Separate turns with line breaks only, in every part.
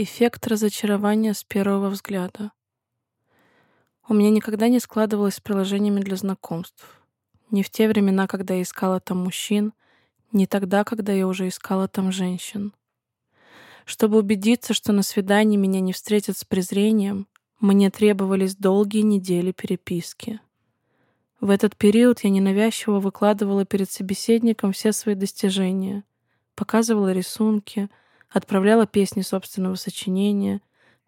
Эффект разочарования с первого взгляда. У меня никогда не складывалось с приложениями для знакомств. Не в те времена, когда я искала там мужчин, не тогда, когда я уже искала там женщин. Чтобы убедиться, что на свидании меня не встретят с презрением, мне требовались долгие недели переписки. В этот период я ненавязчиво выкладывала перед собеседником все свои достижения, показывала рисунки — отправляла песни собственного сочинения,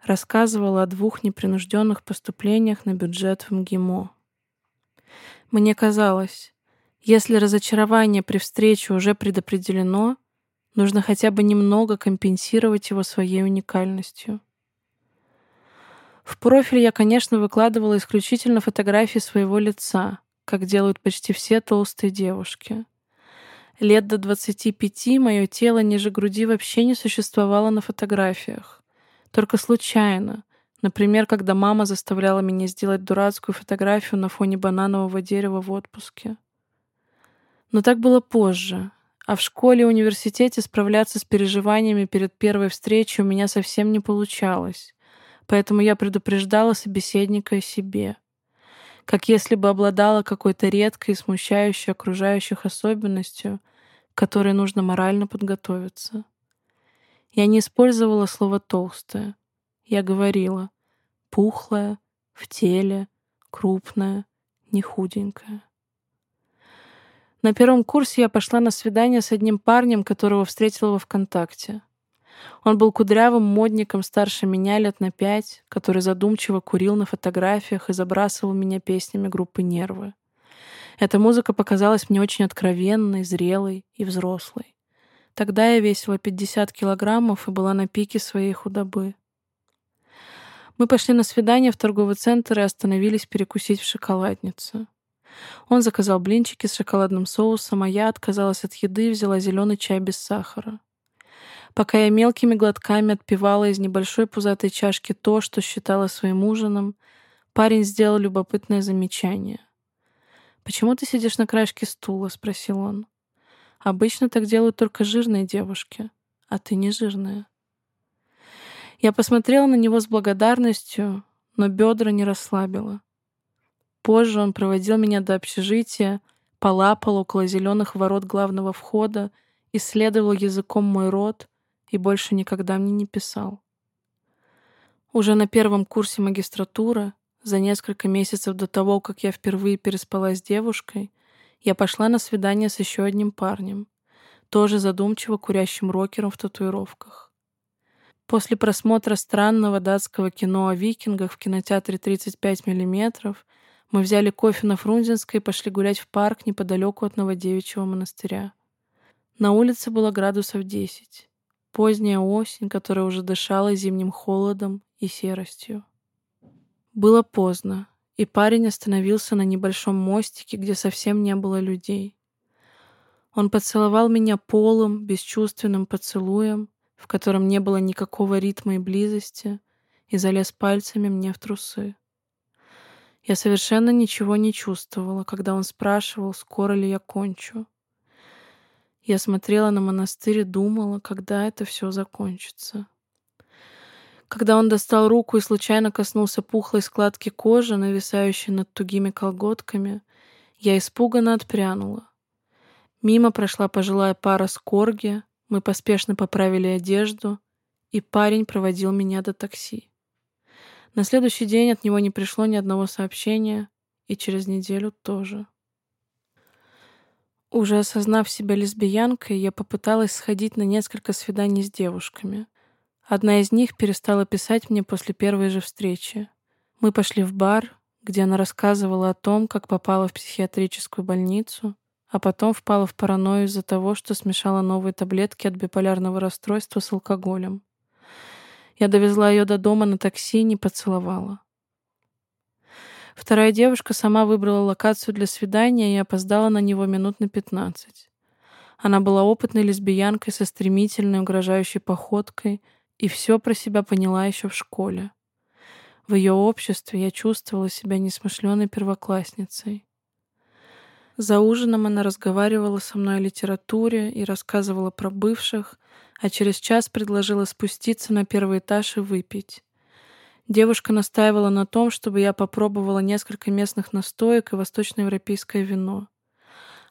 рассказывала о двух непринужденных поступлениях на бюджет в МГИМО. Мне казалось, если разочарование при встрече уже предопределено, нужно хотя бы немного компенсировать его своей уникальностью. В профиль я, конечно, выкладывала исключительно фотографии своего лица, как делают почти все толстые девушки. Лет до 25 мое тело ниже груди вообще не существовало на фотографиях. Только случайно. Например, когда мама заставляла меня сделать дурацкую фотографию на фоне бананового дерева в отпуске. Но так было позже. А в школе и университете справляться с переживаниями перед первой встречей у меня совсем не получалось. Поэтому я предупреждала собеседника о себе. Как если бы обладала какой-то редкой и смущающей окружающих особенностью, которой нужно морально подготовиться. Я не использовала слово «толстая». Я говорила «пухлая», «в теле», «крупная», «не худенькая». На первом курсе я пошла на свидание с одним парнем, которого встретила во ВКонтакте. Он был кудрявым модником старше меня лет на пять, который задумчиво курил на фотографиях и забрасывал меня песнями группы «Нервы». Эта музыка показалась мне очень откровенной, зрелой и взрослой. Тогда я весила 50 килограммов и была на пике своей худобы. Мы пошли на свидание в торговый центр и остановились перекусить в шоколаднице. Он заказал блинчики с шоколадным соусом, а я отказалась от еды и взяла зеленый чай без сахара. Пока я мелкими глотками отпивала из небольшой пузатой чашки то, что считала своим ужином, парень сделал любопытное замечание. «Почему ты сидишь на краешке стула?» — спросил он. «Обычно так делают только жирные девушки, а ты не жирная». Я посмотрела на него с благодарностью, но бедра не расслабила. Позже он проводил меня до общежития, полапал около зеленых ворот главного входа, исследовал языком мой рот и больше никогда мне не писал. Уже на первом курсе магистратуры за несколько месяцев до того, как я впервые переспала с девушкой, я пошла на свидание с еще одним парнем, тоже задумчиво курящим рокером в татуировках. После просмотра странного датского кино о викингах в кинотеатре 35 мм мы взяли кофе на Фрунзенской и пошли гулять в парк неподалеку от Новодевичьего монастыря. На улице было градусов 10. Поздняя осень, которая уже дышала зимним холодом и серостью. Было поздно, и парень остановился на небольшом мостике, где совсем не было людей. Он поцеловал меня полым, бесчувственным поцелуем, в котором не было никакого ритма и близости, и залез пальцами мне в трусы. Я совершенно ничего не чувствовала, когда он спрашивал, скоро ли я кончу. Я смотрела на монастырь и думала, когда это все закончится. Когда он достал руку и случайно коснулся пухлой складки кожи, нависающей над тугими колготками, я испуганно отпрянула. Мимо прошла пожилая пара с корги, мы поспешно поправили одежду, и парень проводил меня до такси. На следующий день от него не пришло ни одного сообщения, и через неделю тоже. Уже осознав себя лесбиянкой, я попыталась сходить на несколько свиданий с девушками — Одна из них перестала писать мне после первой же встречи. Мы пошли в бар, где она рассказывала о том, как попала в психиатрическую больницу, а потом впала в паранойю из-за того, что смешала новые таблетки от биполярного расстройства с алкоголем. Я довезла ее до дома на такси и не поцеловала. Вторая девушка сама выбрала локацию для свидания и опоздала на него минут на пятнадцать. Она была опытной лесбиянкой со стремительной угрожающей походкой — и все про себя поняла еще в школе. В ее обществе я чувствовала себя несмышленой первоклассницей. За ужином она разговаривала со мной о литературе и рассказывала про бывших, а через час предложила спуститься на первый этаж и выпить. Девушка настаивала на том, чтобы я попробовала несколько местных настоек и восточноевропейское вино.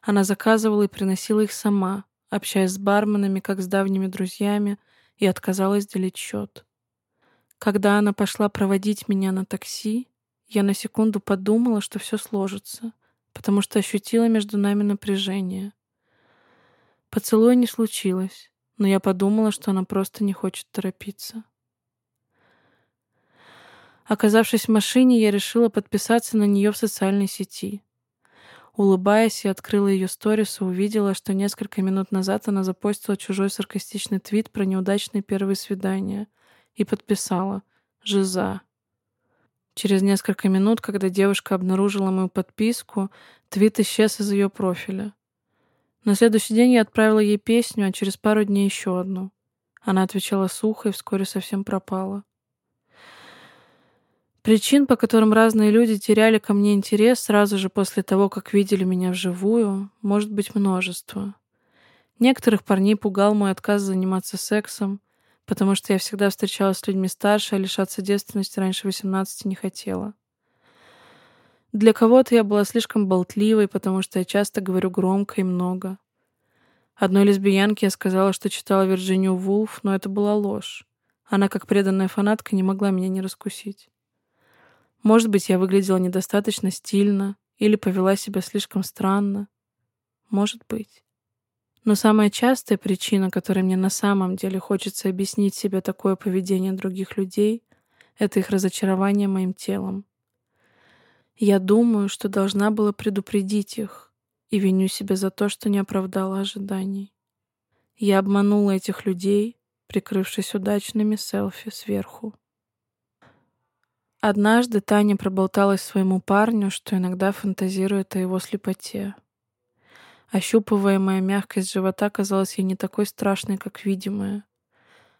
Она заказывала и приносила их сама, общаясь с барменами, как с давними друзьями, и отказалась делить счет. Когда она пошла проводить меня на такси, я на секунду подумала, что все сложится, потому что ощутила между нами напряжение. Поцелуя не случилось, но я подумала, что она просто не хочет торопиться. Оказавшись в машине, я решила подписаться на нее в социальной сети. Улыбаясь, я открыла ее сторис и увидела, что несколько минут назад она запостила чужой саркастичный твит про неудачные первые свидания и подписала «Жиза». Через несколько минут, когда девушка обнаружила мою подписку, твит исчез из ее профиля. На следующий день я отправила ей песню, а через пару дней еще одну. Она отвечала сухо и вскоре совсем пропала. Причин, по которым разные люди теряли ко мне интерес сразу же после того, как видели меня вживую, может быть множество. Некоторых парней пугал мой отказ заниматься сексом, потому что я всегда встречалась с людьми старше, а лишаться девственности раньше 18 не хотела. Для кого-то я была слишком болтливой, потому что я часто говорю громко и много. Одной лесбиянке я сказала, что читала Вирджинию Вулф, но это была ложь. Она, как преданная фанатка, не могла меня не раскусить. Может быть, я выглядела недостаточно стильно или повела себя слишком странно. Может быть. Но самая частая причина, которой мне на самом деле хочется объяснить себе такое поведение других людей, это их разочарование моим телом. Я думаю, что должна была предупредить их, и виню себя за то, что не оправдала ожиданий. Я обманула этих людей, прикрывшись удачными селфи сверху. Однажды Таня проболталась своему парню, что иногда фантазирует о его слепоте. Ощупываемая мягкость живота казалась ей не такой страшной, как видимая.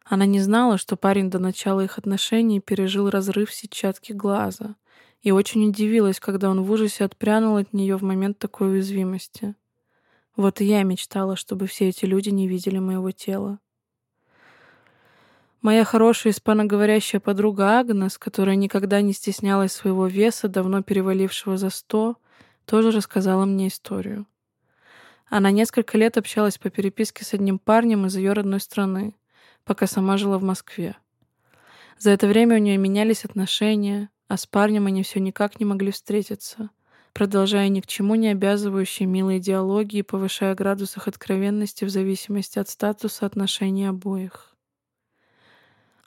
Она не знала, что парень до начала их отношений пережил разрыв сетчатки глаза, и очень удивилась, когда он в ужасе отпрянул от нее в момент такой уязвимости. Вот и я мечтала, чтобы все эти люди не видели моего тела. Моя хорошая испаноговорящая подруга Агнес, которая никогда не стеснялась своего веса, давно перевалившего за сто, тоже рассказала мне историю. Она несколько лет общалась по переписке с одним парнем из ее родной страны, пока сама жила в Москве. За это время у нее менялись отношения, а с парнем они все никак не могли встретиться, продолжая ни к чему не обязывающие милые диалоги и повышая градус их откровенности в зависимости от статуса отношений обоих.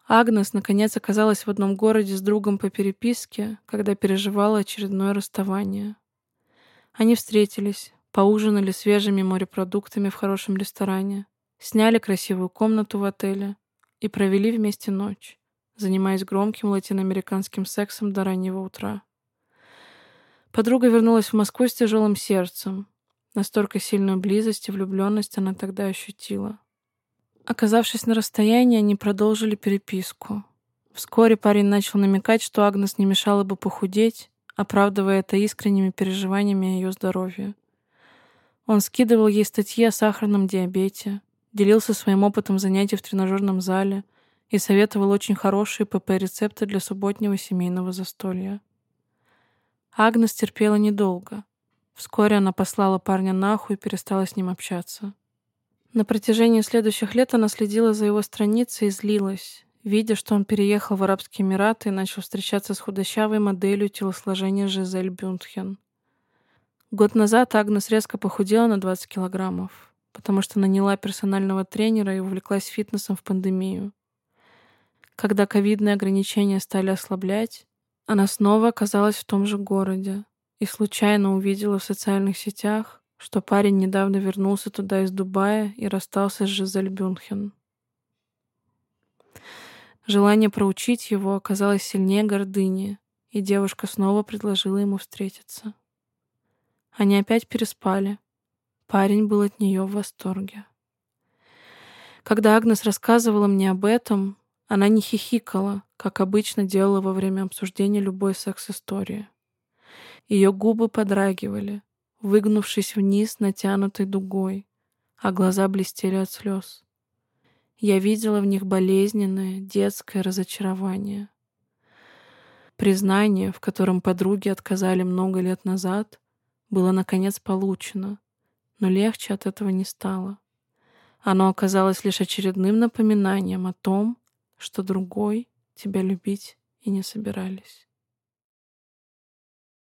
Агнес, наконец, оказалась в одном городе с другом по переписке, когда переживала очередное расставание. Они встретились, поужинали свежими морепродуктами в хорошем ресторане, сняли красивую комнату в отеле и провели вместе ночь, занимаясь громким латиноамериканским сексом до раннего утра. Подруга вернулась в Москву с тяжелым сердцем. Настолько сильную близость и влюбленность она тогда ощутила. Оказавшись на расстоянии, они продолжили переписку. Вскоре парень начал намекать, что Агнес не мешала бы похудеть, оправдывая это искренними переживаниями о ее здоровье. Он скидывал ей статьи о сахарном диабете, делился своим опытом занятий в тренажерном зале и советовал очень хорошие ПП-рецепты для субботнего семейного застолья. Агнес терпела недолго. Вскоре она послала парня нахуй и перестала с ним общаться. На протяжении следующих лет она следила за его страницей и злилась, видя, что он переехал в Арабские Эмираты и начал встречаться с худощавой моделью телосложения Жизель Бюнтхен. Год назад Агнес резко похудела на 20 килограммов, потому что наняла персонального тренера и увлеклась фитнесом в пандемию. Когда ковидные ограничения стали ослаблять, она снова оказалась в том же городе и случайно увидела в социальных сетях что парень недавно вернулся туда из Дубая и расстался с Жизель Бюнхен. Желание проучить его оказалось сильнее гордыни, и девушка снова предложила ему встретиться. Они опять переспали. Парень был от нее в восторге. Когда Агнес рассказывала мне об этом, она не хихикала, как обычно делала во время обсуждения любой секс-истории. Ее губы подрагивали, выгнувшись вниз натянутой дугой, а глаза блестели от слез. Я видела в них болезненное детское разочарование. Признание, в котором подруги отказали много лет назад, было наконец получено, но легче от этого не стало. Оно оказалось лишь очередным напоминанием о том, что другой тебя любить и не собирались.